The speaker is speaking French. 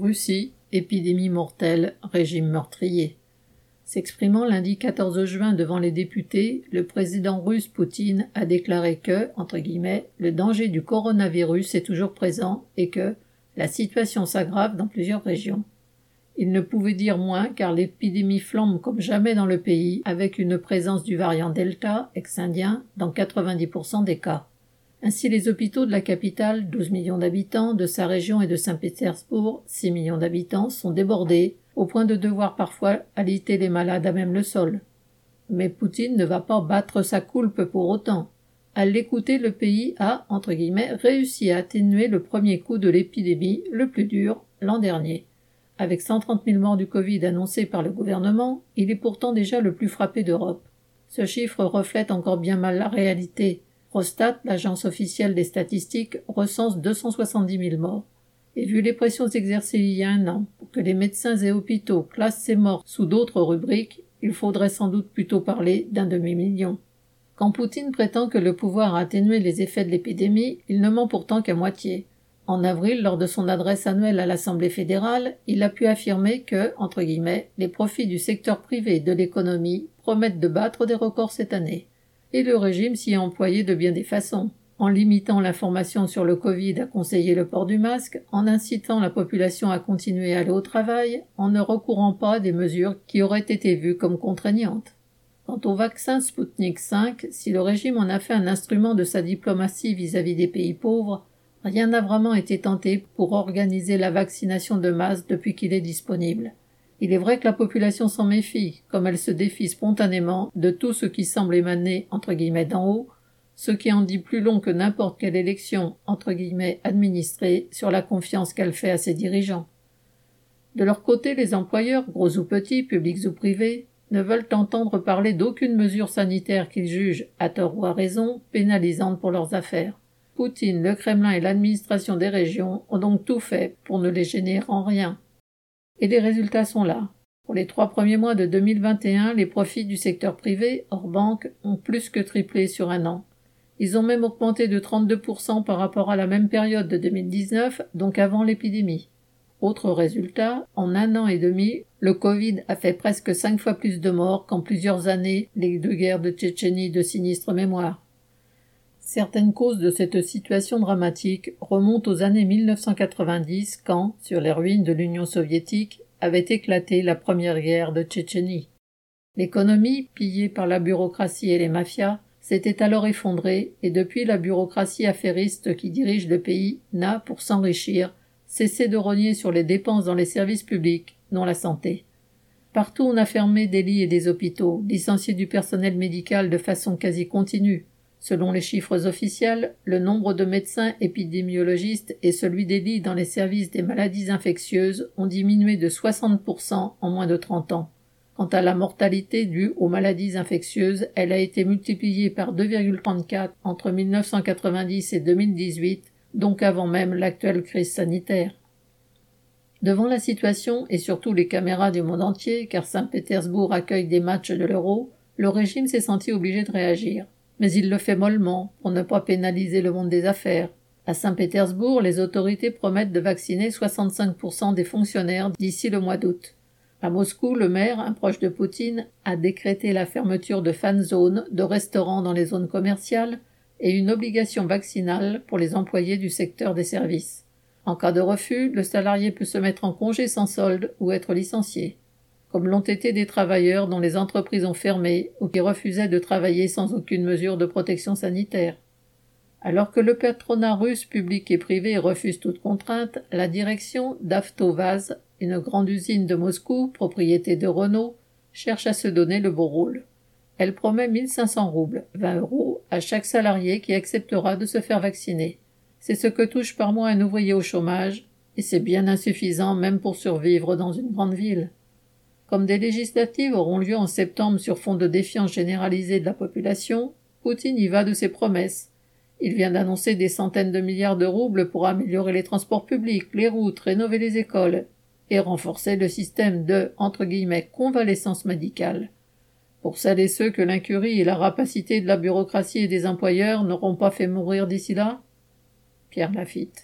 Russie, épidémie mortelle, régime meurtrier. S'exprimant lundi 14 juin devant les députés, le président russe Poutine a déclaré que, entre guillemets, le danger du coronavirus est toujours présent et que la situation s'aggrave dans plusieurs régions. Il ne pouvait dire moins car l'épidémie flambe comme jamais dans le pays avec une présence du variant Delta, ex-indien, dans 90% des cas. Ainsi les hôpitaux de la capitale, 12 millions d'habitants, de sa région et de Saint-Pétersbourg, 6 millions d'habitants, sont débordés, au point de devoir parfois aliter les malades à même le sol. Mais Poutine ne va pas battre sa coulpe pour autant. À l'écouter, le pays a, entre guillemets, réussi à atténuer le premier coup de l'épidémie, le plus dur, l'an dernier. Avec 130 000 morts du Covid annoncés par le gouvernement, il est pourtant déjà le plus frappé d'Europe. Ce chiffre reflète encore bien mal la réalité. Prostat, l'agence officielle des statistiques, recense 270 000 morts. Et vu les pressions exercées il y a un an pour que les médecins et hôpitaux classent ces morts sous d'autres rubriques, il faudrait sans doute plutôt parler d'un demi-million. Quand Poutine prétend que le pouvoir a atténué les effets de l'épidémie, il ne ment pourtant qu'à moitié. En avril, lors de son adresse annuelle à l'Assemblée fédérale, il a pu affirmer que, entre guillemets, les profits du secteur privé et de l'économie promettent de battre des records cette année et le régime s'y est employé de bien des façons, en limitant l'information sur le Covid à conseiller le port du masque, en incitant la population à continuer à aller au travail, en ne recourant pas à des mesures qui auraient été vues comme contraignantes. Quant au vaccin Sputnik V, si le régime en a fait un instrument de sa diplomatie vis-à-vis des pays pauvres, rien n'a vraiment été tenté pour organiser la vaccination de masse depuis qu'il est disponible. Il est vrai que la population s'en méfie, comme elle se défie spontanément de tout ce qui semble émaner entre guillemets d'en haut, ce qui en dit plus long que n'importe quelle élection entre guillemets administrée sur la confiance qu'elle fait à ses dirigeants. De leur côté, les employeurs, gros ou petits, publics ou privés, ne veulent entendre parler d'aucune mesure sanitaire qu'ils jugent, à tort ou à raison, pénalisante pour leurs affaires. Poutine, le Kremlin et l'administration des régions ont donc tout fait pour ne les gêner en rien. Et les résultats sont là. Pour les trois premiers mois de 2021, les profits du secteur privé, hors banque, ont plus que triplé sur un an. Ils ont même augmenté de 32% par rapport à la même période de 2019, donc avant l'épidémie. Autre résultat, en un an et demi, le Covid a fait presque cinq fois plus de morts qu'en plusieurs années les deux guerres de Tchétchénie de sinistre mémoire. Certaines causes de cette situation dramatique remontent aux années 1990 quand, sur les ruines de l'Union soviétique, avait éclaté la première guerre de Tchétchénie. L'économie, pillée par la bureaucratie et les mafias, s'était alors effondrée et depuis la bureaucratie affairiste qui dirige le pays n'a, pour s'enrichir, cessé de rogner sur les dépenses dans les services publics, dont la santé. Partout on a fermé des lits et des hôpitaux, licencié du personnel médical de façon quasi continue, Selon les chiffres officiels, le nombre de médecins épidémiologistes et celui des dans les services des maladies infectieuses ont diminué de 60% en moins de 30 ans. Quant à la mortalité due aux maladies infectieuses, elle a été multipliée par 2,34 entre 1990 et 2018, donc avant même l'actuelle crise sanitaire. Devant la situation et surtout les caméras du monde entier, car Saint-Pétersbourg accueille des matchs de l'Euro, le régime s'est senti obligé de réagir mais il le fait mollement, pour ne pas pénaliser le monde des affaires. À Saint-Pétersbourg, les autorités promettent de vacciner 65% des fonctionnaires d'ici le mois d'août. À Moscou, le maire, un proche de Poutine, a décrété la fermeture de fan zones, de restaurants dans les zones commerciales et une obligation vaccinale pour les employés du secteur des services. En cas de refus, le salarié peut se mettre en congé sans solde ou être licencié comme l'ont été des travailleurs dont les entreprises ont fermé ou qui refusaient de travailler sans aucune mesure de protection sanitaire. Alors que le patronat russe public et privé refuse toute contrainte, la direction d'Avtovaz, une grande usine de Moscou, propriété de Renault, cherche à se donner le beau rôle. Elle promet 1500 roubles, 20 euros, à chaque salarié qui acceptera de se faire vacciner. C'est ce que touche par mois un ouvrier au chômage, et c'est bien insuffisant même pour survivre dans une grande ville. Comme des législatives auront lieu en septembre sur fond de défiance généralisée de la population, Poutine y va de ses promesses. Il vient d'annoncer des centaines de milliards de roubles pour améliorer les transports publics, les routes, rénover les écoles et renforcer le système de entre guillemets convalescence médicale. Pour celles et ceux que l'incurie et la rapacité de la bureaucratie et des employeurs n'auront pas fait mourir d'ici là? Pierre Lafitte.